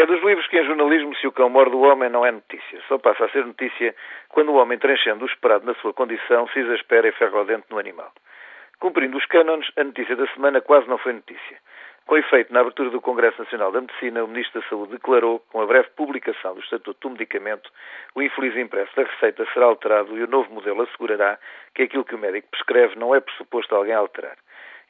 É dos livros que em jornalismo, se o cão morde o homem, não é notícia. Só passa a ser notícia quando o homem, transcendo o esperado na sua condição, se exaspera e ferra o dente no animal. Cumprindo os cânones, a notícia da semana quase não foi notícia. Com efeito, na abertura do Congresso Nacional da Medicina, o Ministro da Saúde declarou, com a breve publicação do Estatuto do Medicamento, o infeliz impresso da receita será alterado e o novo modelo assegurará que aquilo que o médico prescreve não é pressuposto alguém alterar.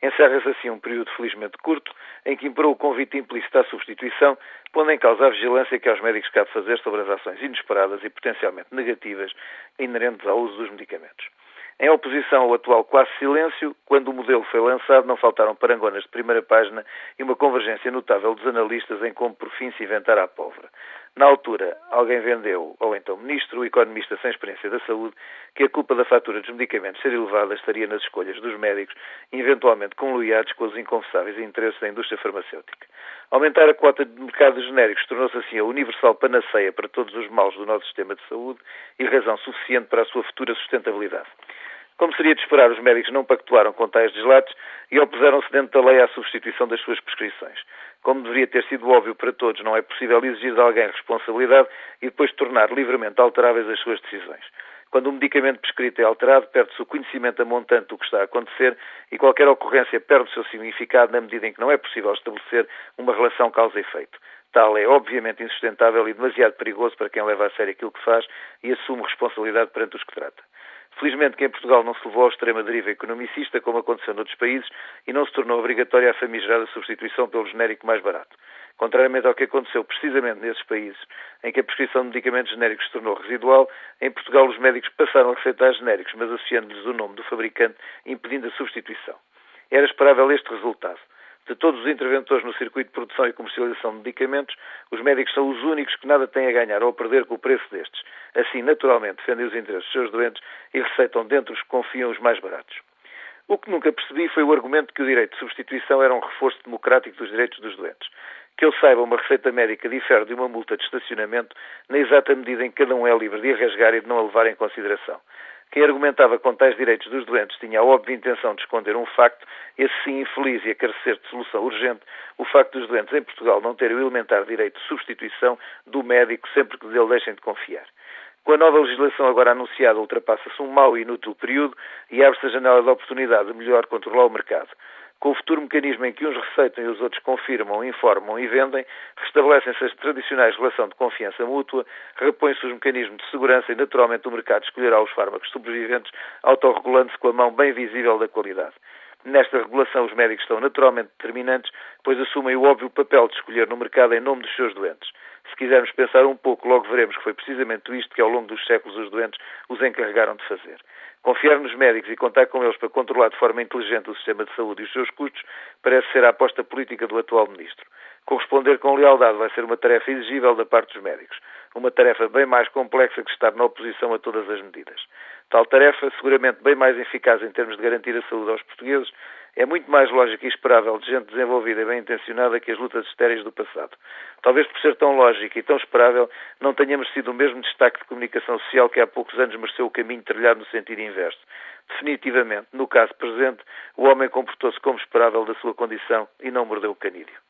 Encerra-se assim um período felizmente curto em que imperou o convite implícito à substituição, pondo em causa a vigilância que aos médicos cabe fazer sobre as ações inesperadas e potencialmente negativas inerentes ao uso dos medicamentos. Em oposição ao atual quase silêncio, quando o modelo foi lançado, não faltaram parangonas de primeira página e uma convergência notável dos analistas em como por fim se inventar a pólvora. Na altura, alguém vendeu, ou então ministro, o economista sem experiência da saúde, que a culpa da fatura dos medicamentos ser elevada estaria nas escolhas dos médicos, eventualmente conluiados com os inconfessáveis interesses da indústria farmacêutica. Aumentar a quota de mercado de genéricos tornou-se assim a universal panaceia para todos os males do nosso sistema de saúde e razão suficiente para a sua futura sustentabilidade. Como seria de esperar, os médicos não pactuaram com tais deslates e opuseram-se dentro da lei à substituição das suas prescrições. Como deveria ter sido óbvio para todos, não é possível exigir de alguém responsabilidade e depois tornar livremente alteráveis as suas decisões. Quando um medicamento prescrito é alterado, perde-se o conhecimento a montante do que está a acontecer e qualquer ocorrência perde o seu significado na medida em que não é possível estabelecer uma relação causa-efeito. Tal é obviamente insustentável e demasiado perigoso para quem leva a sério aquilo que faz e assume responsabilidade perante os que trata. Felizmente que em Portugal não se levou ao extrema deriva economicista, como aconteceu noutros países, e não se tornou obrigatória a famigerada substituição pelo genérico mais barato. Contrariamente ao que aconteceu precisamente nesses países, em que a prescrição de medicamentos genéricos se tornou residual, em Portugal os médicos passaram a receitar genéricos, mas associando-lhes o nome do fabricante, impedindo a substituição. Era esperável este resultado. De todos os interventores no circuito de produção e comercialização de medicamentos, os médicos são os únicos que nada têm a ganhar ou a perder com o preço destes. Assim, naturalmente, defendem os interesses dos seus doentes e receitam dentro os que confiam os mais baratos. O que nunca percebi foi o argumento que o direito de substituição era um reforço democrático dos direitos dos doentes. Que eu saiba, uma receita médica difere de uma multa de estacionamento na exata medida em que cada um é livre de a rasgar e de não a levar em consideração. Quem argumentava com tais direitos dos doentes tinha a óbvia intenção de esconder um facto, esse sim infeliz e a carecer de solução urgente, o facto dos doentes em Portugal não terem o elementar direito de substituição do médico sempre que dele deixem de confiar. Com a nova legislação agora anunciada, ultrapassa-se um mau e inútil período e abre-se a janela de oportunidade de melhor controlar o mercado. Com o futuro mecanismo em que uns receitam e os outros confirmam, informam e vendem, restabelecem-se as tradicionais relações de confiança mútua, repõe-se os mecanismos de segurança e, naturalmente, o mercado escolherá os fármacos sobreviventes, autorregulando-se com a mão bem visível da qualidade. Nesta regulação, os médicos estão naturalmente determinantes, pois assumem o óbvio papel de escolher no mercado em nome dos seus doentes. Se quisermos pensar um pouco, logo veremos que foi precisamente isto que ao longo dos séculos os doentes os encarregaram de fazer. Confiar nos médicos e contar com eles para controlar de forma inteligente o sistema de saúde e os seus custos parece ser a aposta política do atual ministro. Corresponder com lealdade vai ser uma tarefa exigível da parte dos médicos, uma tarefa bem mais complexa que estar na oposição a todas as medidas. Tal tarefa, seguramente bem mais eficaz em termos de garantir a saúde aos portugueses, é muito mais lógica e esperável de gente desenvolvida e bem intencionada que as lutas estéreis do passado. Talvez por ser tão lógica e tão esperável, não tenhamos sido o mesmo destaque de comunicação social que há poucos anos mereceu o caminho trilhado no sentido inverso. Definitivamente, no caso presente, o homem comportou-se como esperável da sua condição e não mordeu o canídeo.